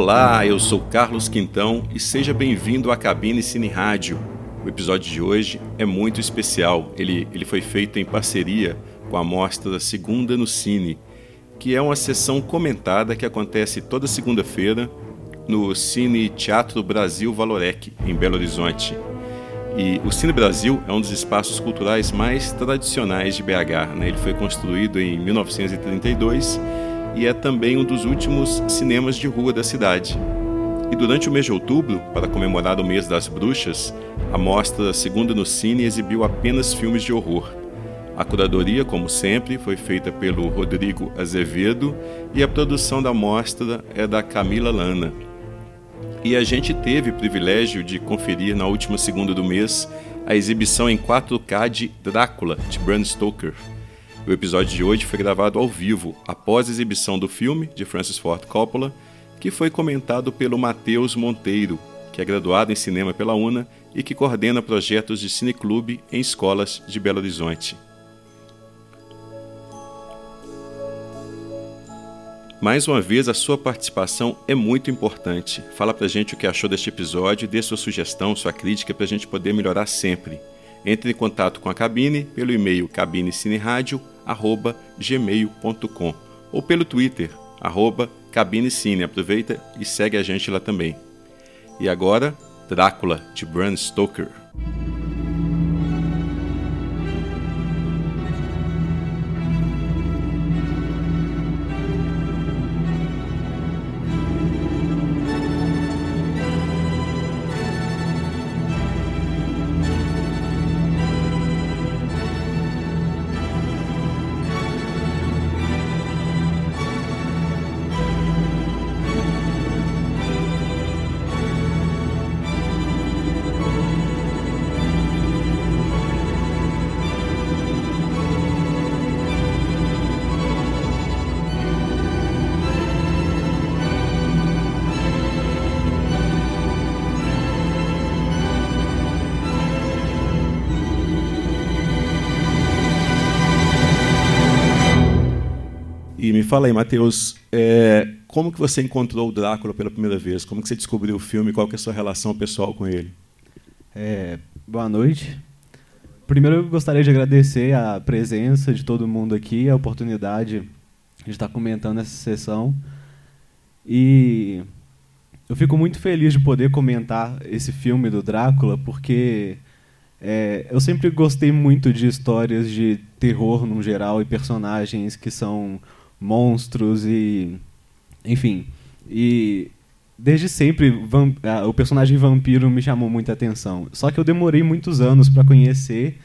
Olá, eu sou Carlos Quintão e seja bem-vindo à Cabine Cine Rádio. O episódio de hoje é muito especial. Ele, ele foi feito em parceria com a mostra Segunda no Cine, que é uma sessão comentada que acontece toda segunda-feira no Cine Teatro Brasil Valorec, em Belo Horizonte. E o Cine Brasil é um dos espaços culturais mais tradicionais de BH. Né? Ele foi construído em 1932 e é também um dos últimos cinemas de rua da cidade. E durante o mês de outubro, para comemorar o mês das bruxas, a mostra Segunda no Cine exibiu apenas filmes de horror. A curadoria, como sempre, foi feita pelo Rodrigo Azevedo e a produção da mostra é da Camila Lana. E a gente teve o privilégio de conferir na última segunda do mês a exibição em 4K de Drácula, de Bram Stoker. O episódio de hoje foi gravado ao vivo, após a exibição do filme de Francis Ford Coppola, que foi comentado pelo Matheus Monteiro, que é graduado em cinema pela UNA e que coordena projetos de cineclube em escolas de Belo Horizonte. Mais uma vez, a sua participação é muito importante. Fala pra gente o que achou deste episódio, dê sua sugestão, sua crítica para a gente poder melhorar sempre. Entre em contato com a cabine pelo e-mail cabinecineradio.gmail.com ou pelo Twitter, arroba cabinecine. Aproveita e segue a gente lá também. E agora, Drácula, de Bram Stoker. Me fala aí, Matheus, é, como que você encontrou o Drácula pela primeira vez? Como que você descobriu o filme? Qual que é a sua relação pessoal com ele? É, boa noite. Primeiro, eu gostaria de agradecer a presença de todo mundo aqui, a oportunidade de estar comentando essa sessão. E eu fico muito feliz de poder comentar esse filme do Drácula, porque é, eu sempre gostei muito de histórias de terror no geral e personagens que são monstros e. Enfim. E desde sempre o personagem vampiro me chamou muita atenção. Só que eu demorei muitos anos para conhecer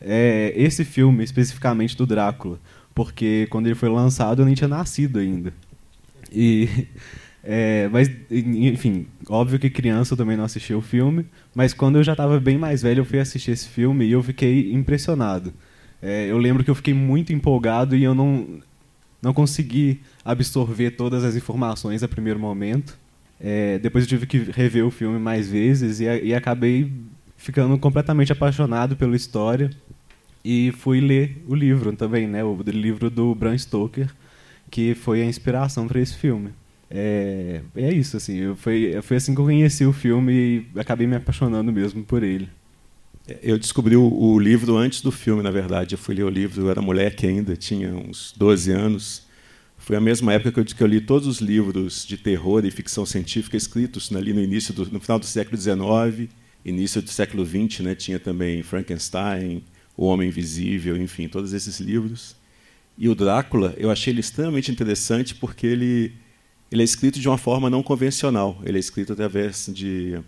é, esse filme, especificamente do Drácula. Porque quando ele foi lançado eu nem tinha nascido ainda. E. É, mas, enfim, óbvio que criança eu também não assisti o filme, mas quando eu já estava bem mais velho eu fui assistir esse filme e eu fiquei impressionado. É, eu lembro que eu fiquei muito empolgado e eu não, não consegui absorver todas as informações a primeiro momento. É, depois eu tive que rever o filme mais vezes e, e acabei ficando completamente apaixonado pela história e fui ler o livro também, né, o livro do Bram Stoker, que foi a inspiração para esse filme. É, é isso, assim, foi, foi assim que eu conheci o filme e acabei me apaixonando mesmo por ele. Eu descobri o, o, livro antes do filme, na verdade. Eu fui ler o livro, eu era moleque ainda, tinha uns 12 anos. Foi a mesma época que eu, que eu li todos os livros de terror e ficção científica escritos ali no início do, no final do século XIX, início do século XX, né? Tinha também Frankenstein, O Homem Invisível, enfim, todos esses livros. E o Drácula, eu achei ele extremamente interessante porque ele ele é escrito de uma forma não convencional. Ele é escrito através de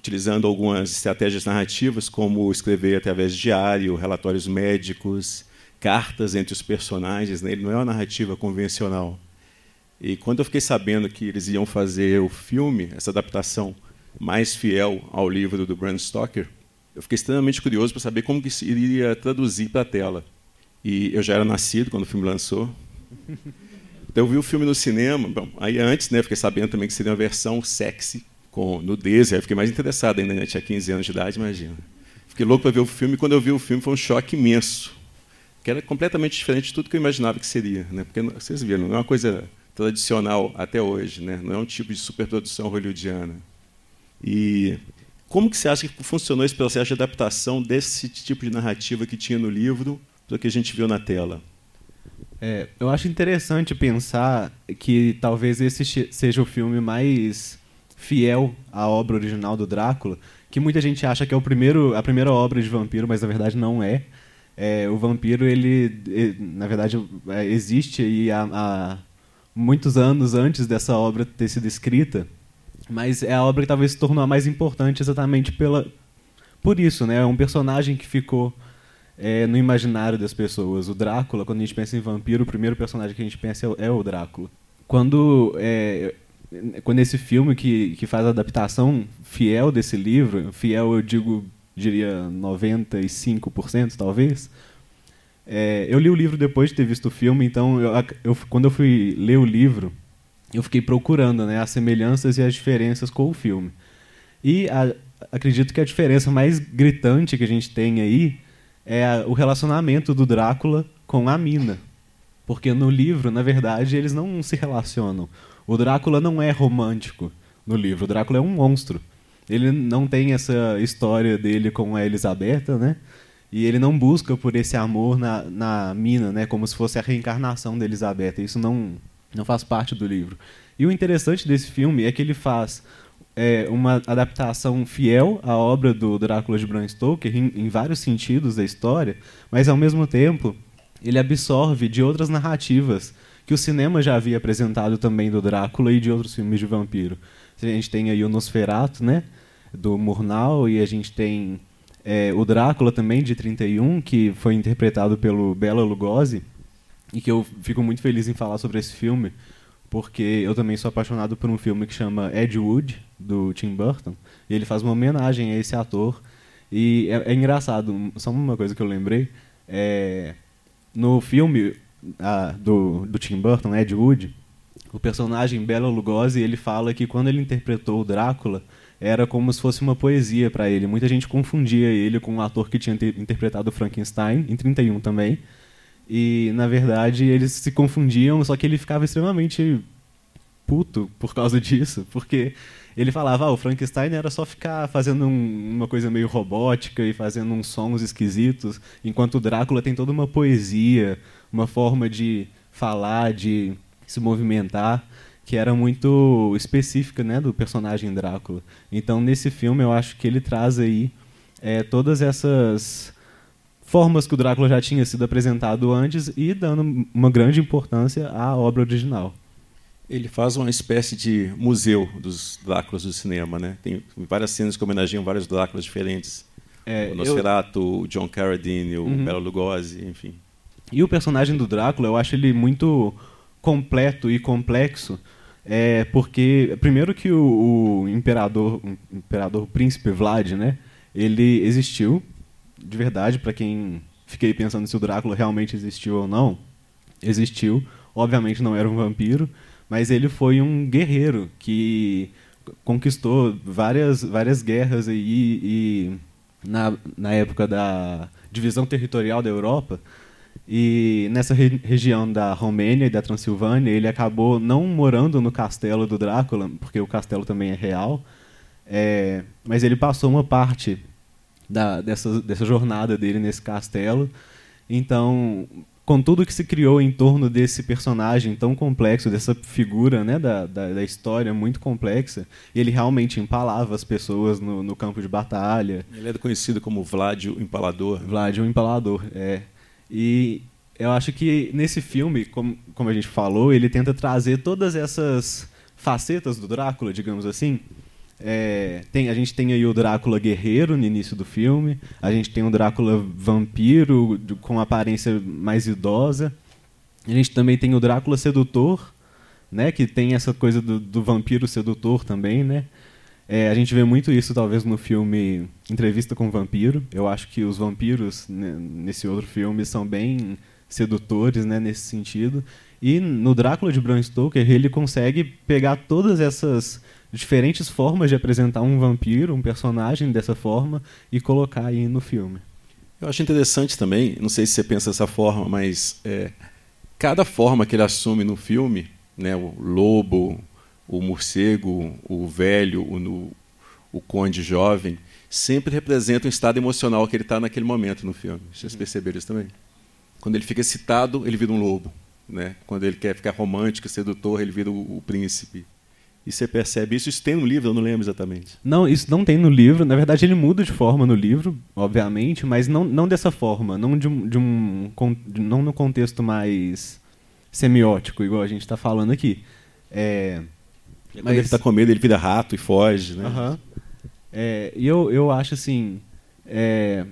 utilizando algumas estratégias narrativas, como escrever através de diário, relatórios médicos, cartas entre os personagens. Né? Ele não é uma narrativa convencional. E quando eu fiquei sabendo que eles iam fazer o filme, essa adaptação mais fiel ao livro do Bram Stoker, eu fiquei extremamente curioso para saber como que se iria traduzir para a tela. E eu já era nascido quando o filme lançou. Então eu vi o filme no cinema. Bom, aí antes, né, fiquei sabendo também que seria uma versão sexy com nudez, aí fiquei mais interessado ainda, né? tinha 15 anos de idade, imagina. Fiquei louco para ver o filme, e quando eu vi o filme foi um choque imenso, que era completamente diferente de tudo que eu imaginava que seria, né? porque vocês viram, não é uma coisa tradicional até hoje, né? Não é um tipo de superprodução hollywoodiana. E como que você acha que funcionou esse processo de adaptação desse tipo de narrativa que tinha no livro para o que a gente viu na tela? É, eu acho interessante pensar que talvez esse seja o filme mais fiel à obra original do Drácula, que muita gente acha que é o primeiro, a primeira obra de vampiro, mas na verdade não é. é o vampiro, ele, na verdade, é, existe aí há, há muitos anos antes dessa obra ter sido escrita, mas é a obra que talvez se tornou a mais importante exatamente pela, por isso, né? É um personagem que ficou é, no imaginário das pessoas. O Drácula, quando a gente pensa em vampiro, o primeiro personagem que a gente pensa é o é Drácula. Quando é, quando esse filme que, que faz a adaptação fiel desse livro, fiel eu digo, diria 95% talvez, é, eu li o livro depois de ter visto o filme, então eu, eu, quando eu fui ler o livro, eu fiquei procurando né, as semelhanças e as diferenças com o filme. E a, acredito que a diferença mais gritante que a gente tem aí é a, o relacionamento do Drácula com a mina. Porque no livro, na verdade, eles não se relacionam. O Drácula não é romântico no livro. O Drácula é um monstro. Ele não tem essa história dele com a Elisabetta, né? E ele não busca por esse amor na, na mina, né? Como se fosse a reencarnação da Elisabetta. Isso não, não faz parte do livro. E o interessante desse filme é que ele faz é, uma adaptação fiel à obra do Drácula de Bram Stoker em, em vários sentidos da história, mas ao mesmo tempo ele absorve de outras narrativas que o cinema já havia apresentado também do Drácula e de outros filmes de vampiro. A gente tem aí o Nosferatu, né, do Murnau, e a gente tem é, o Drácula também, de 31, que foi interpretado pelo Bela Lugosi, e que eu fico muito feliz em falar sobre esse filme, porque eu também sou apaixonado por um filme que chama Ed Wood, do Tim Burton, e ele faz uma homenagem a esse ator, e é, é engraçado, só uma coisa que eu lembrei, é, no filme a, do, do Tim Burton, Ed Wood, o personagem Bela Lugosi, ele fala que quando ele interpretou o Drácula, era como se fosse uma poesia para ele. Muita gente confundia ele com o um ator que tinha interpretado Frankenstein, em 31 também. E, na verdade, eles se confundiam, só que ele ficava extremamente puto por causa disso, porque ele falava, ah, o Frankenstein era só ficar fazendo um, uma coisa meio robótica e fazendo uns sons esquisitos, enquanto o Drácula tem toda uma poesia, uma forma de falar, de se movimentar, que era muito específica né, do personagem Drácula. Então, nesse filme, eu acho que ele traz aí é, todas essas formas que o Drácula já tinha sido apresentado antes e dando uma grande importância à obra original. Ele faz uma espécie de museu dos Dráculas do cinema, né? Tem várias cenas que homenageiam vários Dráculas diferentes. É, o Nosferatu, eu... o John Carradine, o uhum. Bela Lugosi, enfim. E o personagem do Drácula, eu acho ele muito completo e complexo, é porque primeiro que o, o imperador, o imperador príncipe Vlad, né, ele existiu de verdade para quem fiquei pensando se o Drácula realmente existiu ou não. Existiu, obviamente não era um vampiro, mas ele foi um guerreiro que conquistou várias várias guerras aí e na, na época da divisão territorial da Europa e nessa re região da Romênia e da Transilvânia, ele acabou não morando no castelo do Drácula, porque o castelo também é real, é, mas ele passou uma parte da, dessa, dessa jornada dele nesse castelo. Então, com tudo que se criou em torno desse personagem tão complexo, dessa figura né, da, da, da história muito complexa, ele realmente empalava as pessoas no, no campo de batalha. Ele era conhecido como Vlad o Empalador. Vlad o Empalador, é. E eu acho que nesse filme, como, como a gente falou, ele tenta trazer todas essas facetas do Drácula, digamos assim. É, tem, a gente tem aí o Drácula guerreiro no início do filme, a gente tem o Drácula vampiro com aparência mais idosa, a gente também tem o Drácula sedutor, né, que tem essa coisa do, do vampiro sedutor também, né? É, a gente vê muito isso, talvez, no filme Entrevista com o Vampiro. Eu acho que os vampiros, né, nesse outro filme, são bem sedutores né, nesse sentido. E no Drácula de Bram Stoker, ele consegue pegar todas essas diferentes formas de apresentar um vampiro, um personagem dessa forma, e colocar aí no filme. Eu acho interessante também, não sei se você pensa dessa forma, mas é, cada forma que ele assume no filme né, o lobo, o morcego, o velho, o, o conde jovem, sempre representam o estado emocional que ele está naquele momento no filme. Vocês uhum. perceberam isso também? Quando ele fica excitado, ele vira um lobo. Né? Quando ele quer ficar romântico, sedutor, ele vira o, o príncipe. E você percebe isso? Isso tem no livro? Eu não lembro exatamente. Não, isso não tem no livro. Na verdade, ele muda de forma no livro, obviamente, mas não, não dessa forma. Não, de um, de um, não no contexto mais semiótico, igual a gente está falando aqui. É, mas... Quando ele está com medo, ele vira rato e foge. Né? Uhum. É, e eu, eu acho assim. É,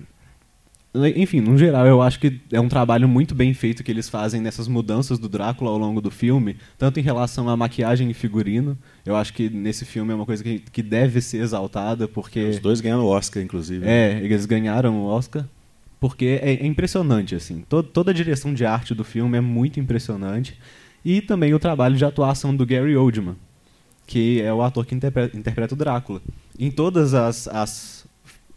enfim, no geral, eu acho que é um trabalho muito bem feito que eles fazem nessas mudanças do Drácula ao longo do filme, tanto em relação à maquiagem e figurino. Eu acho que nesse filme é uma coisa que, que deve ser exaltada, porque. Os dois ganharam o Oscar, inclusive. É, eles ganharam o Oscar. Porque é, é impressionante, assim. Todo, toda a direção de arte do filme é muito impressionante. E também o trabalho de atuação do Gary Oldman, que é o ator que interpreta, interpreta o Drácula. Em todas as, as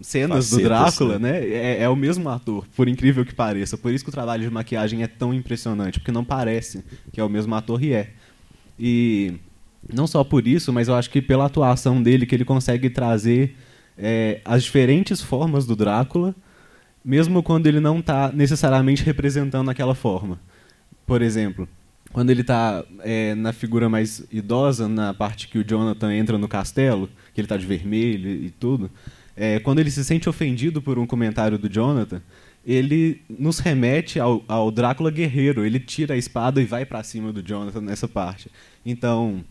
cenas Facetas, do Drácula, né? né? É, é, o mesmo ator, por incrível que pareça. Por isso que o trabalho de maquiagem é tão impressionante, porque não parece que é o mesmo ator e é. E não só por isso, mas eu acho que pela atuação dele que ele consegue trazer é, as diferentes formas do Drácula, mesmo quando ele não está necessariamente representando aquela forma. Por exemplo, quando ele está é, na figura mais idosa, na parte que o Jonathan entra no castelo, que ele está de vermelho e tudo, é, quando ele se sente ofendido por um comentário do Jonathan, ele nos remete ao, ao Drácula guerreiro. Ele tira a espada e vai para cima do Jonathan nessa parte. Então,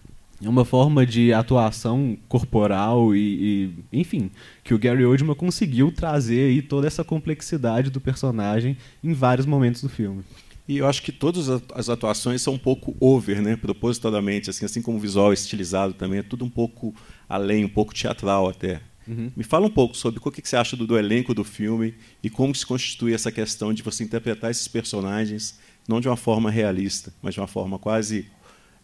é uma forma de atuação corporal e, e, enfim, que o Gary Oldman conseguiu trazer aí toda essa complexidade do personagem em vários momentos do filme. E eu acho que todas as atuações são um pouco over, né, propositadamente, assim, assim como o visual estilizado também, é tudo um pouco além, um pouco teatral até. Uhum. Me fala um pouco sobre o que você acha do, do, elenco do filme e como se constitui essa questão de você interpretar esses personagens não de uma forma realista, mas de uma forma quase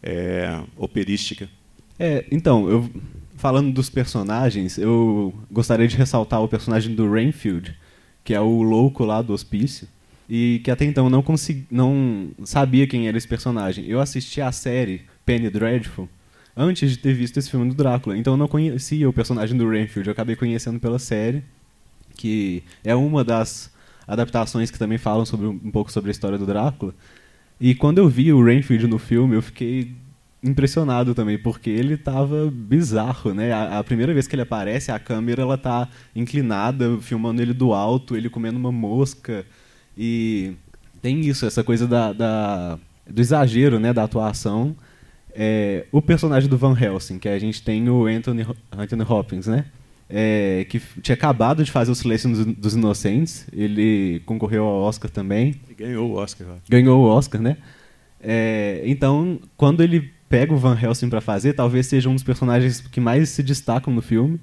é, operística. É, então, eu, falando dos personagens, eu gostaria de ressaltar o personagem do Rainfield, que é o louco lá do hospício, e que até então não, consegui, não sabia quem era esse personagem. Eu assisti a série Penny Dreadful, antes de ter visto esse filme do Drácula. Então eu não conhecia o personagem do Renfield, eu acabei conhecendo pela série, que é uma das adaptações que também falam sobre um pouco sobre a história do Drácula. E quando eu vi o Renfield no filme, eu fiquei impressionado também, porque ele estava bizarro, né? A, a, primeira vez que ele aparece, a câmera ela tá inclinada, filmando ele do alto, ele comendo uma mosca. E tem isso, essa coisa da, da do exagero, né, da atuação é, o personagem do Van Helsing, que a gente tem o Anthony, Anthony Hopkins, né? É, que tinha acabado de fazer o Silêncio dos Inocentes. Ele concorreu ao Oscar também. E ganhou o Oscar. Ganhou o Oscar, né? É, então, quando ele pega o Van Helsing para fazer, talvez seja um dos personagens que mais se destacam no filme.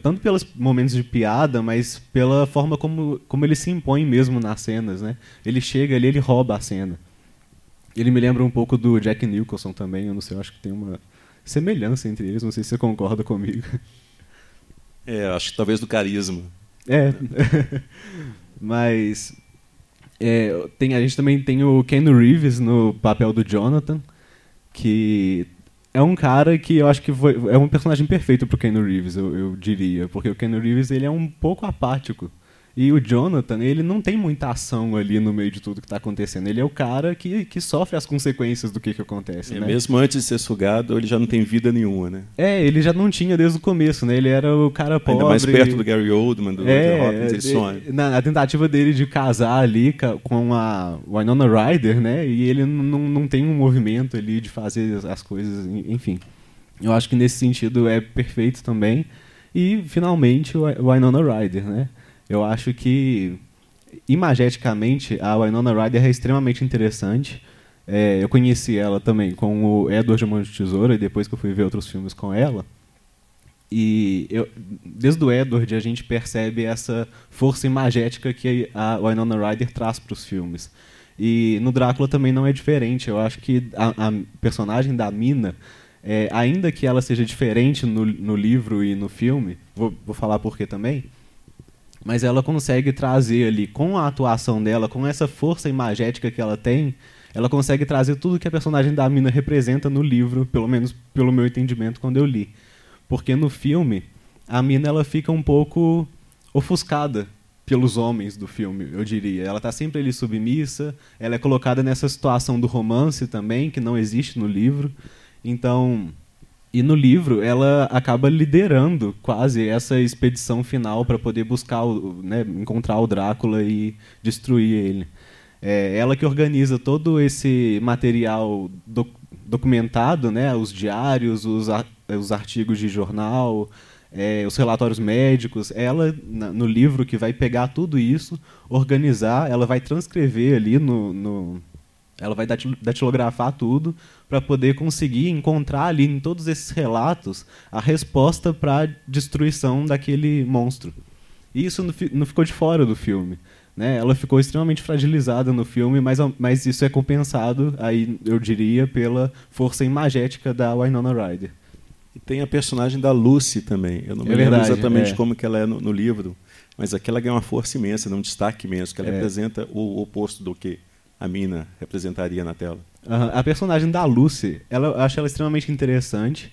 Tanto pelos momentos de piada, mas pela forma como, como ele se impõe mesmo nas cenas, né? Ele chega ali, ele rouba a cena. Ele me lembra um pouco do Jack Nicholson também, eu não sei, eu acho que tem uma semelhança entre eles, não sei se você concorda comigo. É, acho que talvez do carisma. É, mas é, tem, a gente também tem o Ken Reeves no papel do Jonathan, que é um cara que eu acho que foi, é um personagem perfeito pro Ken Reeves, eu, eu diria, porque o Ken Reeves ele é um pouco apático. E o Jonathan, ele não tem muita ação ali no meio de tudo que está acontecendo. Ele é o cara que, que sofre as consequências do que, que acontece. É, né? Mesmo antes de ser sugado, ele já não tem vida nenhuma, né? É, ele já não tinha desde o começo, né? Ele era o cara pobre. Ainda mais perto do Gary Oldman, do é, Hopkins, ele sonha. Na, a tentativa dele de casar ali com a Winona Ryder, né? E ele não, não tem um movimento ali de fazer as coisas, enfim. Eu acho que nesse sentido é perfeito também. E, finalmente, o Winona Ryder, né? Eu acho que, imageticamente, a Winona Ryder é extremamente interessante. É, eu conheci ela também com o Edward Mão de Tesoura, e depois que eu fui ver outros filmes com ela. E eu, desde o Edward a gente percebe essa força imagética que a Winona Ryder traz para os filmes. E no Drácula também não é diferente. Eu acho que a, a personagem da Mina, é, ainda que ela seja diferente no, no livro e no filme, vou, vou falar por quê também, mas ela consegue trazer ali, com a atuação dela, com essa força imagética que ela tem, ela consegue trazer tudo que a personagem da mina representa no livro, pelo menos pelo meu entendimento quando eu li. Porque no filme, a mina ela fica um pouco ofuscada pelos homens do filme, eu diria. Ela está sempre ali submissa, ela é colocada nessa situação do romance também, que não existe no livro. Então, e no livro ela acaba liderando quase essa expedição final para poder buscar, o, né, encontrar o Drácula e destruir ele. É ela que organiza todo esse material doc documentado, né, os diários, os, ar os artigos de jornal, é, os relatórios médicos. Ela, no livro, que vai pegar tudo isso, organizar, ela vai transcrever ali no, no ela vai datilografar tudo para poder conseguir encontrar ali em todos esses relatos a resposta para a destruição daquele monstro. E isso não ficou de fora do filme. Né? Ela ficou extremamente fragilizada no filme, mas, mas isso é compensado, aí eu diria, pela força imagética da Winona Ryder. E tem a personagem da Lucy também. Eu não é me verdade, lembro exatamente é. como que ela é no, no, livro, mas aqui ela ganha uma força imensa, um destaque imenso, que ela é. representa o oposto do que a Mina representaria na tela. Uhum. A personagem da Lucy, ela, eu acho ela extremamente interessante.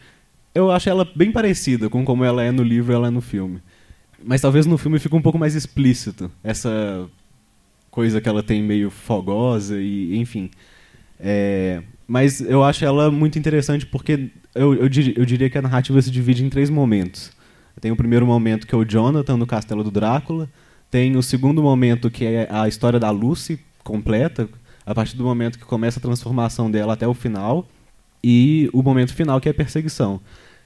Eu acho ela bem parecida com como ela é no livro e ela é no filme. Mas talvez no filme fique um pouco mais explícito essa coisa que ela tem meio fogosa e enfim. É, mas eu acho ela muito interessante porque eu, eu, dir, eu, diria que a narrativa se divide em três momentos. Tem o primeiro momento que é o Jonathan no castelo do Drácula. Tem o segundo momento que é a história da Lucy completa, a partir do momento que começa a transformação dela até o final. E o momento final que é a perseguição.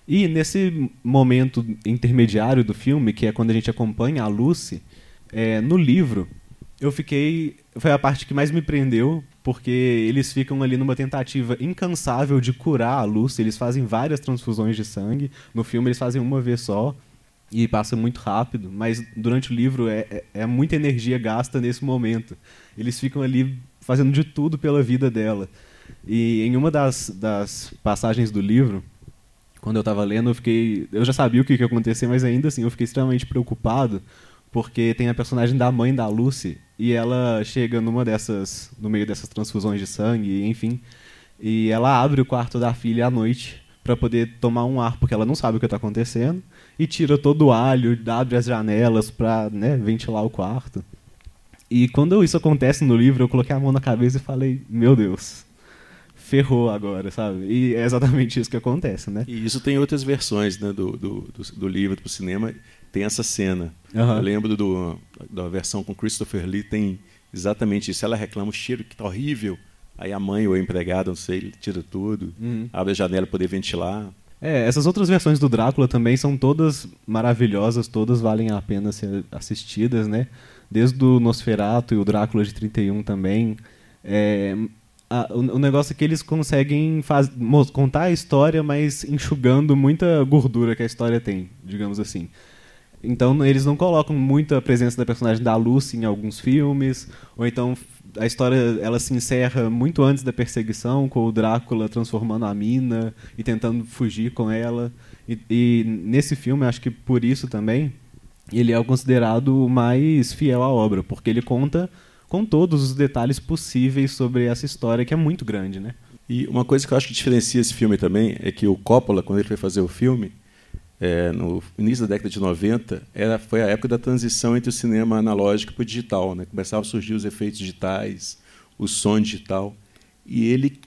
E nesse momento intermediário do filme, que é quando a gente acompanha a Lucy, é, no livro, eu fiquei. Foi a parte que mais me prendeu, porque eles ficam ali numa tentativa incansável de curar a Lucy. Eles fazem várias transfusões de sangue. No filme, eles fazem uma vez só. E passa muito rápido, mas durante o livro é, é, é muita energia gasta nesse momento. Eles ficam ali fazendo de tudo pela vida dela. E em uma das, das passagens do livro, quando eu estava lendo, eu fiquei. Eu já sabia o que, ia acontecer, mas ainda assim eu fiquei extremamente preocupado, porque tem a personagem da mãe da Lucy, e ela chega numa dessas. no meio dessas transfusões de sangue, enfim. E ela abre o quarto da filha à noite para poder tomar um ar, porque ela não sabe o que está acontecendo, e tira todo o alho, abre as janelas para né, ventilar o quarto. E quando isso acontece no livro, eu coloquei a mão na cabeça e falei: Meu Deus, ferrou agora, sabe? E é exatamente isso que acontece, né? E isso tem outras versões né, do, do, do, do livro para o cinema, tem essa cena. Uhum. Eu lembro do, da versão com Christopher Lee, tem exatamente isso. Ela reclama o cheiro que tá horrível. Aí a mãe ou a empregada, não sei, tira tudo, uhum. abre a janela para poder ventilar. É, essas outras versões do Drácula também são todas maravilhosas, todas valem a pena ser assistidas, né? Desde o Nosferatu e o Drácula de 31 também. É, a, o, o, negócio é que eles conseguem faz, contar a história, mas enxugando muita gordura que a história tem, digamos assim. Então eles não colocam muita presença da personagem da Lucy em alguns filmes, ou então a história ela se encerra muito antes da perseguição, com o Drácula transformando a mina e tentando fugir com ela. E, e nesse filme, acho que por isso também, ele é considerado o mais fiel à obra, porque ele conta com todos os detalhes possíveis sobre essa história que é muito grande, né? E uma coisa que eu acho que diferencia esse filme também é que o Coppola, quando ele foi fazer o filme, é, no início da década de 90, era, foi a época da transição entre o cinema analógico para o digital. Né? Começavam a surgir os efeitos digitais, o som digital. E ele,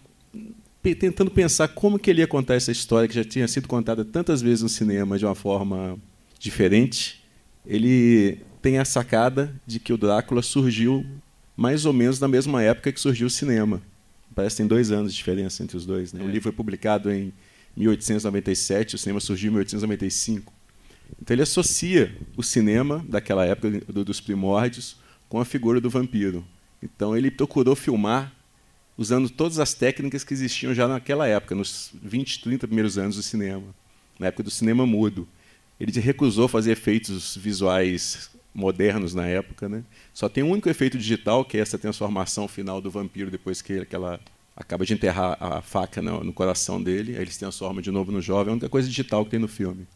tentando pensar como que ele ia contar essa história que já tinha sido contada tantas vezes no cinema de uma forma diferente, ele tem a sacada de que o Drácula surgiu mais ou menos na mesma época que surgiu o cinema. Parece que tem dois anos de diferença entre os dois. Né? É. O livro foi publicado em 1897, o cinema surgiu em 1895. Então ele associa o cinema daquela época dos primórdios com a figura do vampiro. Então ele procurou filmar usando todas as técnicas que existiam já naquela época, nos 20, 30 primeiros anos do cinema, na época do cinema mudo. Ele recusou fazer efeitos visuais modernos na época, né? Só tem um único efeito digital, que é essa transformação final do vampiro depois que aquela acaba de enterrar a faca no, no coração dele, aí ele se transforma de novo no jovem, é a única coisa digital que tem no filme.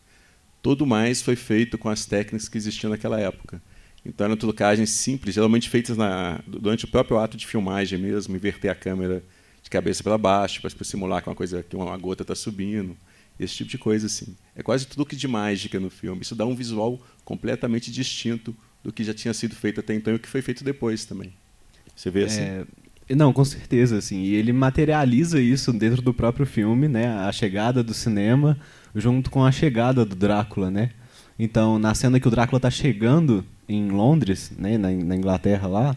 Tudo mais foi feito com as técnicas que existiam naquela época. Então eram trucagens simples, geralmente feitas na, durante o próprio ato de filmagem mesmo, inverter a câmera de cabeça para baixo, para simular que uma coisa que uma gota está subindo, esse tipo de coisa assim. É quase truque de mágica no filme. Isso dá um visual completamente distinto do que já tinha sido feito até então e o que foi feito depois também. Você vê assim? É, não, com certeza, assim. E ele materializa isso dentro do próprio filme, né? A chegada do cinema junto com a chegada do Drácula, né? Então, na cena que o Drácula está chegando em Londres, né, na, na, Inglaterra lá,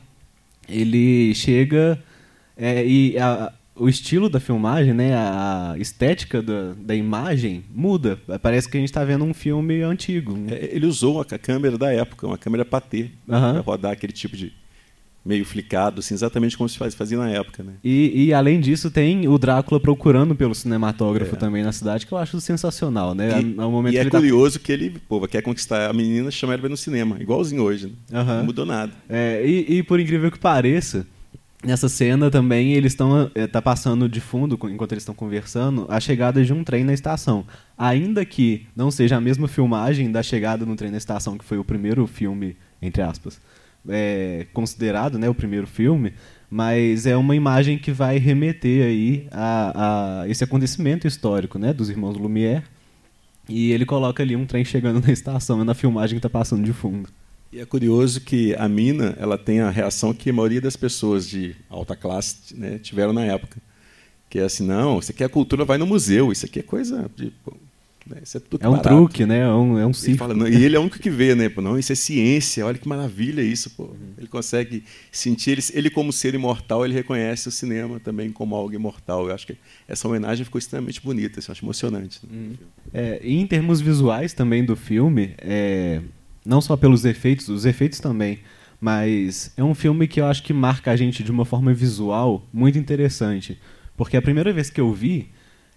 ele chega é, e a, o estilo da filmagem, né, a estética da, da imagem muda. Parece que a gente está vendo um filme antigo. É, ele usou a câmera da época, uma câmera patê, uhum. para rodar aquele tipo de meio flicado, assim, exatamente como se fazia na época, né? E, e, além disso tem o Drácula procurando pelo cinematógrafo é. também na cidade, que eu acho sensacional, né? E, Ao momento e é tá curioso tá... que ele, pô, quer conquistar a menina, chama ela no cinema, igualzinho hoje, né? Uhum. Não mudou nada. É, e, e por incrível que pareça, nessa cena também eles estão é, tá passando de fundo enquanto eles estão conversando a chegada de um trem na estação ainda que não seja a mesma filmagem da chegada no trem na estação que foi o primeiro filme entre aspas é, considerado né, o primeiro filme, mas é uma imagem que vai remeter aí a, a esse acontecimento histórico né, dos irmãos Lumière. E ele coloca ali um trem chegando na estação, na filmagem que está passando de fundo. E é curioso que a mina ela tem a reação que a maioria das pessoas de alta classe né, tiveram na época. Que é assim, não, isso aqui é a cultura, vai no museu, isso aqui é coisa de né? Isso é, tudo é um truque, né? É um, é um ciclo. Fala, não, e ele é o único que vê, né? Não, isso é ciência, olha que maravilha isso, pô. Uhum. Ele consegue sentir, ele, ele como ser imortal, ele reconhece o cinema também como algo imortal. Eu acho que essa homenagem ficou extremamente bonita, assim, eu acho emocionante. Né? Uhum. É, em termos visuais também do filme, é, não só pelos efeitos, os efeitos também, mas é um filme que eu acho que marca a gente de uma forma visual muito interessante. Porque a primeira vez que eu vi,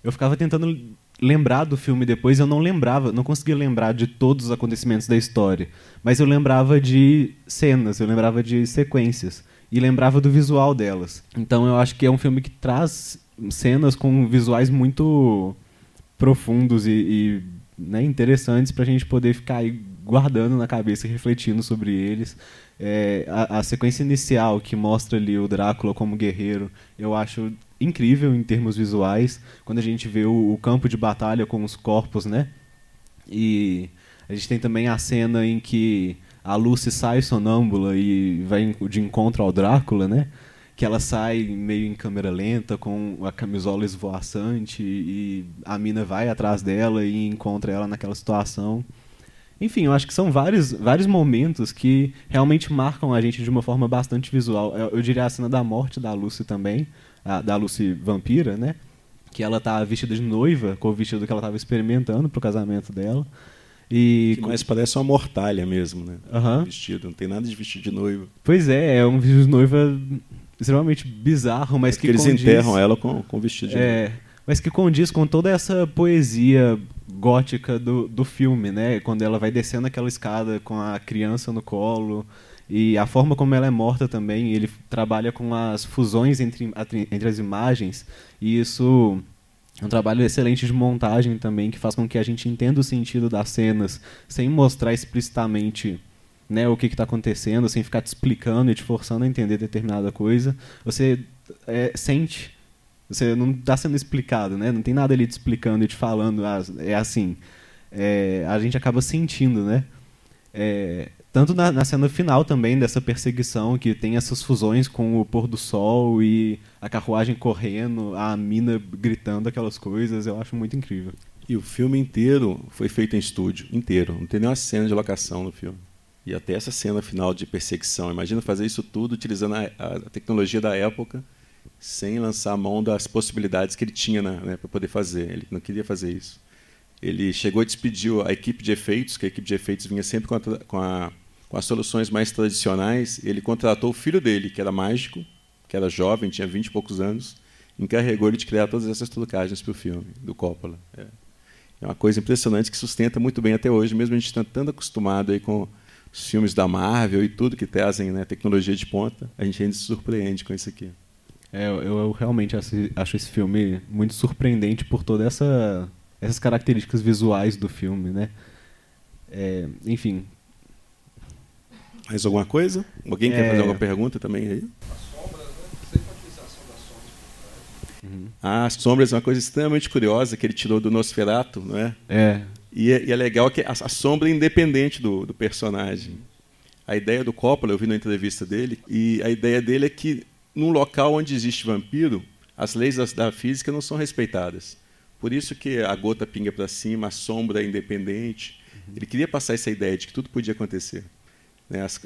eu ficava tentando lembrar do filme depois, eu não lembrava, não conseguia lembrar de todos os acontecimentos da história, mas eu lembrava de cenas, eu lembrava de sequências e lembrava do visual delas. Então eu acho que é um filme que traz cenas com visuais muito profundos e, e né, interessantes para a gente poder ficar aí guardando na cabeça e refletindo sobre eles. É, a, a, sequência inicial que mostra ali o Drácula como guerreiro, eu acho incrível em termos visuais, quando a gente vê o, o, campo de batalha com os corpos, né? E a gente tem também a cena em que a Lucy sai sonâmbula e vai de encontro ao Drácula, né? Que ela sai meio em câmera lenta, com a camisola esvoaçante, e a mina vai atrás dela e encontra ela naquela situação. Enfim, eu acho que são vários, vários momentos que realmente marcam a gente de uma forma bastante visual. Eu, eu diria a cena da morte da Lucy também, a, da Lucy vampira, né? Que ela tá vestida de noiva, com o vestido que ela estava experimentando pro casamento dela. E que mais parece uma mortalha mesmo, né? Uhum. Vestido, não tem nada de vestido de noiva. Pois é, é um vestido de noiva extremamente bizarro, mas é que eles condiz... enterram ela com, com vestido de é, noiva. Mas que condiz com toda essa poesia gótica do, do filme, né? Quando ela vai descendo aquela escada com a criança no colo e a forma como ela é morta também, ele trabalha com as fusões entre, entre as imagens, e isso é um trabalho excelente de montagem também, que faz com que a gente entenda o sentido das cenas, sem mostrar explicitamente né, o que está acontecendo, sem ficar te explicando e te forçando a entender determinada coisa. Você é, sente, você não está sendo explicado, né? não tem nada ali te explicando e te falando, ah, é assim. É, a gente acaba sentindo, né? É, tanto na, na, cena final também dessa perseguição, que tem essas fusões com o pôr do sol e a carruagem correndo, a mina gritando aquelas coisas, eu acho muito incrível. E o filme inteiro foi feito em estúdio, inteiro. Não tem nenhuma cena de locação no filme. E até essa cena final de perseguição. Imagina fazer isso tudo utilizando a, a tecnologia da época, sem lançar a mão das possibilidades que ele tinha né, para poder fazer. Ele não queria fazer isso. Ele chegou e despediu a equipe de efeitos, que a equipe de efeitos vinha sempre com a, com a com as soluções mais tradicionais, ele contratou o filho dele, que era mágico, que era jovem, tinha 20 e poucos anos, encarregou ele de criar todas essas trucagens para o filme, do Coppola. É. é. uma coisa impressionante que sustenta muito bem até hoje, mesmo a gente estando tanto acostumado aí com os filmes da Marvel e tudo que trazem né, tecnologia de ponta, a gente ainda se surpreende com isso aqui. É, eu, eu realmente acho, acho, esse filme muito surpreendente por todas essa, essas características visuais do filme, né? É, enfim, Mais alguma coisa? Alguém quer É. fazer alguma pergunta também aí? Uhum. Ah, as sombras é uma coisa extremamente curiosa que ele tirou do Nosferatu, não é? É. E é, e é legal que a, a sombra é independente do, do personagem. A ideia do Coppola, eu vi na entrevista dele, e a ideia dele é que num local onde existe vampiro, as leis da, física não são respeitadas. Por isso que a gota pinga para cima, a sombra é independente. Ele queria passar essa ideia de que tudo podia acontecer. né? As,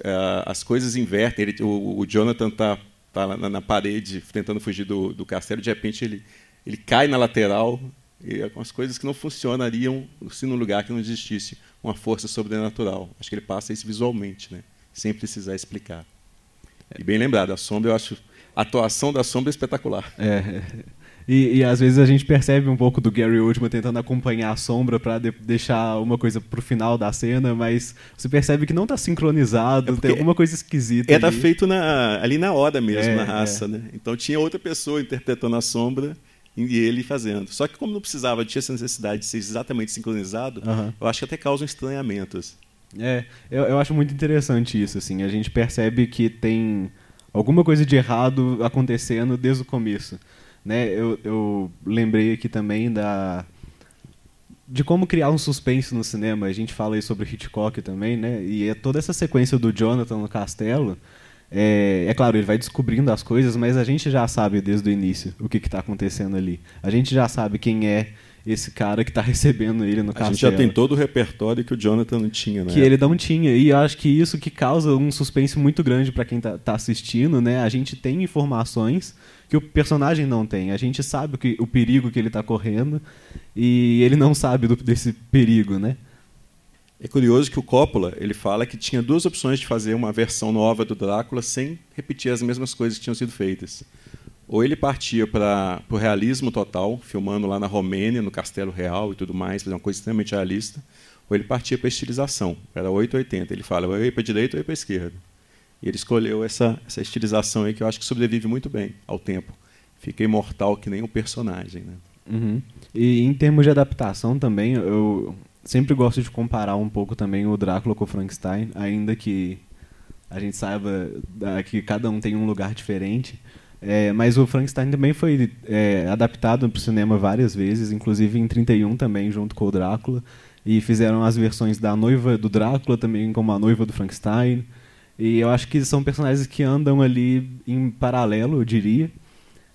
as coisas invertem. Ele- o, o Jonathan está tá na, na parede tentando fugir do, do castelo, de repente ele, ele cai na lateral. E algumas coisas que não funcionariam se num lugar que não existisse uma força sobrenatural. Acho que ele passa isso visualmente, né? sem precisar explicar. E bem lembrado, a sombra, eu acho. Atuação da sombra é espetacular. É. E, e às vezes a gente percebe um pouco do Gary Oldman tentando acompanhar a sombra pra de- deixar uma coisa pro final da cena, mas você percebe que não tá sincronizado, É tem alguma coisa esquisita. Era ali. feito na- ali na hora mesmo, É, na raça. Né? Então tinha outra pessoa interpretando a sombra e ele fazendo. Só que como não precisava, tinha essa necessidade de ser exatamente sincronizado, eu acho que até causa um estranhamento. assim. É, eu, eu acho muito interessante isso, assim. A gente percebe que tem alguma coisa de errado acontecendo desde o começo. Né? Eu, eu lembrei aqui também da de como criar um suspense no cinema. A gente fala aí sobre Hitchcock também, né? E é toda essa sequência do Jonathan no castelo. É, é claro, ele vai descobrindo as coisas, mas a gente já sabe desde o início o que está acontecendo ali. A gente já sabe quem é esse cara que está recebendo ele no A castelo gente já tem todo o repertório que o Jonathan não tinha, né? que ele não tinha. E eu acho que isso que causa um suspense muito grande para quem tá, tá assistindo, né? A gente tem informações que o personagem não tem. A gente sabe o, que, o perigo que ele tá correndo e ele não sabe do- desse perigo, né? É curioso que o Coppola ele fala que tinha duas opções de fazer uma versão nova do Drácula sem repetir as mesmas coisas que tinham sido feitas. Ou ele partia para o realismo total, filmando lá na Romênia, no Castelo Real e tudo mais, fazer uma coisa extremamente realista, ou ele partia para a estilização, era 880. Ele fala, ou ia para a direita ou ia para a esquerda. E ele escolheu essa, essa estilização aí que eu acho que sobrevive muito bem ao tempo. Fica imortal que nem o personagem. Né? Uhum. E em termos de adaptação também, eu sempre gosto de comparar um pouco também o Drácula com o Frankenstein, ainda que a gente saiba ah, que cada um tem um lugar diferente. É, mas o Frankenstein também foi é, adaptado para o cinema várias vezes, inclusive em 31 também, junto com o Drácula. E fizeram as versões da noiva do Drácula também como a noiva do Frankenstein. E eu acho que são personagens que andam ali em paralelo, eu diria.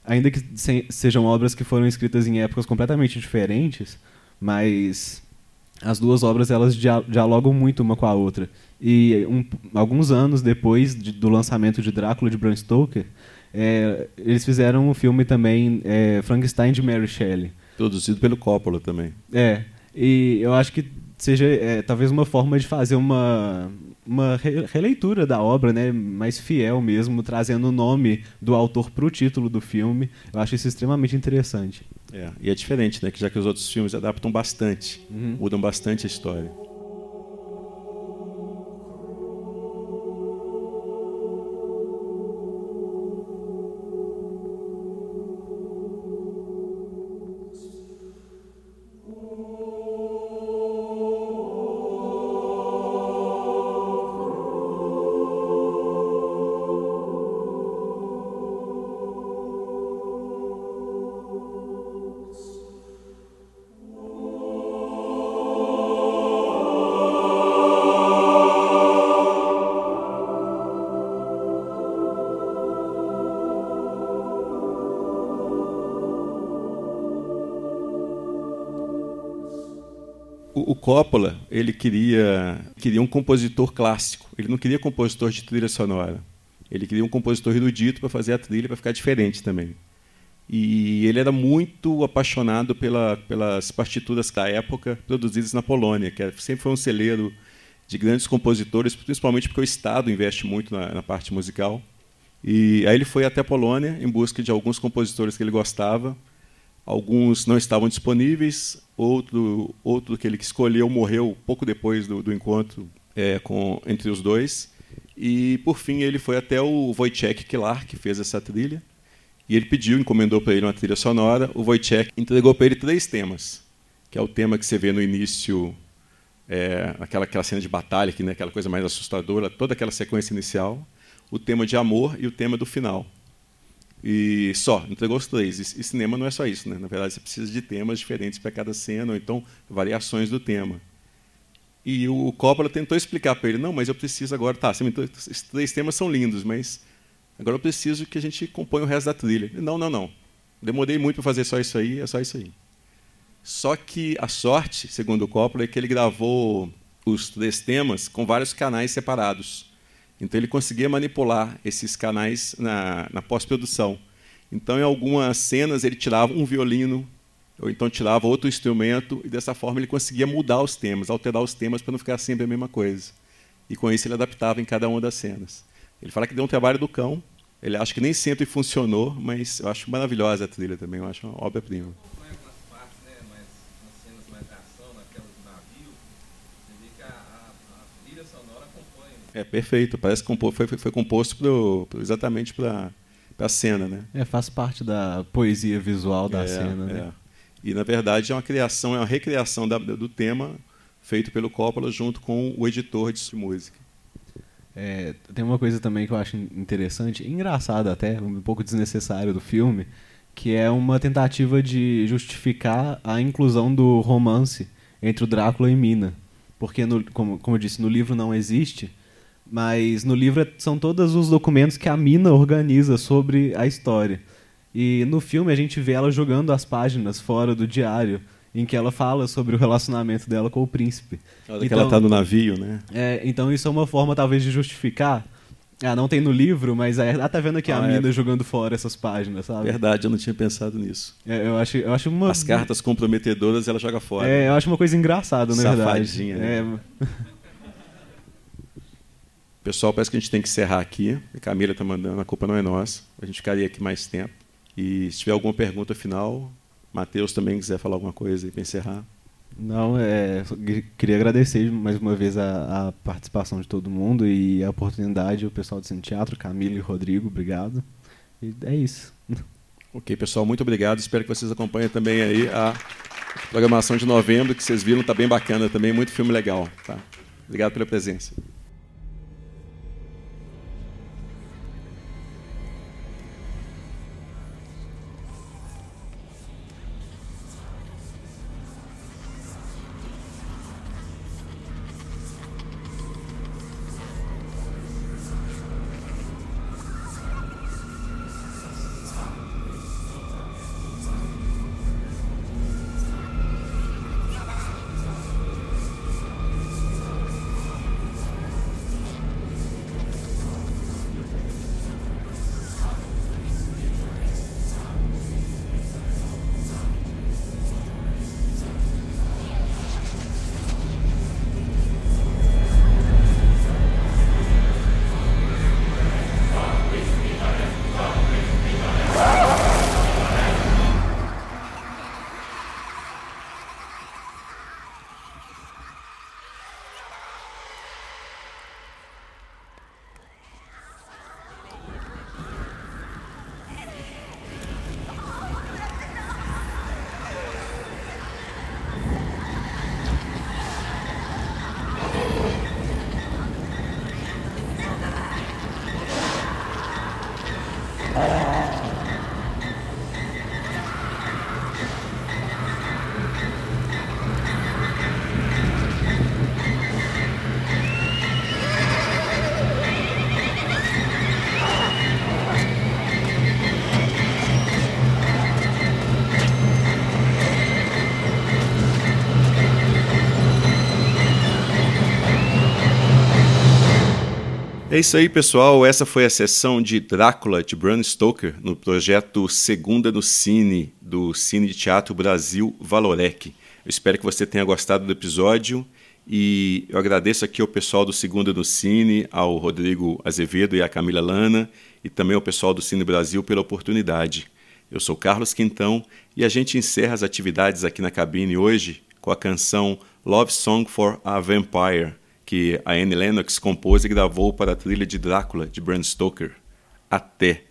Ainda que se- sejam obras que foram escritas em épocas completamente diferentes, mas as duas obras elas dia- dialogam muito uma com a outra. E um- alguns anos depois de- do lançamento de Drácula de Bram Stoker, é, eles fizeram um filme também, é, Frankenstein de Mary Shelley. Produzido pelo Coppola também. É, e eu acho que seja é, talvez uma forma de fazer uma, uma re- releitura da obra, né, mais fiel mesmo, trazendo o nome do autor para o título do filme. Eu acho isso extremamente interessante. É, e é diferente, né? Que já que os outros filmes adaptam bastante, Uhum. mudam bastante a história. Coppola, ele queria, queria um compositor clássico. Ele não queria compositor de trilha sonora. Ele queria um compositor erudito para fazer a trilha para ficar diferente também. E ele era muito apaixonado pela, pelas partituras da época produzidas na Polônia, que sempre foi um celeiro de grandes compositores, principalmente porque o Estado investe muito na, na parte musical. E aí ele foi até a Polônia em busca de alguns compositores que ele gostava. Alguns não estavam disponíveis, outro, outro que ele escolheu morreu pouco depois do, do encontro é, com, entre os dois. E, por fim, ele foi até o Wojciech Kilar, que fez essa trilha. E ele pediu, encomendou para ele uma trilha sonora. O Wojciech entregou para ele três temas, que é o tema que você vê no início é, aquela, aquela cena de batalha, que, né, aquela coisa mais assustadora, toda aquela sequência inicial, o tema de amor e o tema do final. E só, entregou os três. E, e cinema não é só isso, né? Na verdade, você precisa de temas diferentes para cada cena, ou então variações do tema. E o Coppola tentou explicar para ele: não, mas eu preciso agora. Tá, esses três temas são lindos, mas agora eu preciso que a gente componha o resto da trilha. Não, não, não. Demorei muito para fazer só isso aí, é só isso aí. Só que a sorte, segundo o Coppola, é que ele gravou os três temas com vários canais separados. Então ele conseguia manipular esses canais na, na pós-produção. Então, em algumas cenas, ele tirava um violino, ou então tirava outro instrumento, e dessa forma ele conseguia mudar os temas, alterar os temas para não ficar sempre a mesma coisa. E com isso ele adaptava em cada uma das cenas. Ele fala que deu um trabalho do cão, ele acha que nem sempre funcionou, mas eu acho maravilhosa a trilha também, eu acho uma obra-prima. É perfeito, parece que foi, foi, foi composto pro, exatamente para a cena, né? É, faz parte da poesia visual da é, cena, né? É. E na verdade é uma criação, é uma recriação da, do tema feito pelo Coppola junto com o editor de música. É, tem uma coisa também que eu acho interessante, engraçada até, um pouco desnecessário do filme, que é uma tentativa de justificar a inclusão do romance entre o Drácula e Mina. Porque, no, como, como eu disse, no livro não existe, mas no livro é, são todos os documentos que a Mina organiza sobre a história. E no filme a gente vê ela jogando as páginas fora do diário, em que ela fala sobre o relacionamento dela com o príncipe. Então, que ela está no navio, né? É, então isso é uma forma talvez de justificar. Ah, não tem no livro, mas ela tá vendo aqui ah, a Mina é. jogando fora essas páginas, sabe? Verdade, eu não tinha pensado nisso. É, eu acho, eu acho uma... As cartas comprometedoras ela joga fora. É, eu acho uma coisa engraçada, na Safadinha, verdade. Né? É... Pessoal, parece que a gente tem que encerrar aqui. A Camila está mandando, a culpa não é nossa. A gente ficaria aqui mais tempo. E se tiver alguma pergunta final, Matheus também quiser falar alguma coisa para encerrar. Não, é, queria agradecer mais uma vez a, a, participação de todo mundo e a oportunidade, o pessoal do Cine Teatro, Camila e Rodrigo, obrigado. E é isso. Ok, pessoal, muito obrigado. Espero que vocês acompanhem também aí a programação de novembro, que vocês viram, está bem bacana também, muito filme legal. Tá? Obrigado pela presença. É isso aí, pessoal. Essa foi a sessão de Drácula de Bram Stoker no projeto Segunda no Cine, do Cine de Teatro Brasil Valorec. Eu espero que você tenha gostado do episódio e eu agradeço aqui ao pessoal do Segunda no Cine, ao Rodrigo Azevedo e à Camila Lana e também ao pessoal do Cine Brasil pela oportunidade. Eu sou Carlos Quintão e a gente encerra as atividades aqui na cabine hoje com a canção Love Song for a Vampire que a Anne Lennox compôs e gravou para a trilha de Drácula de Bram Stoker. Até!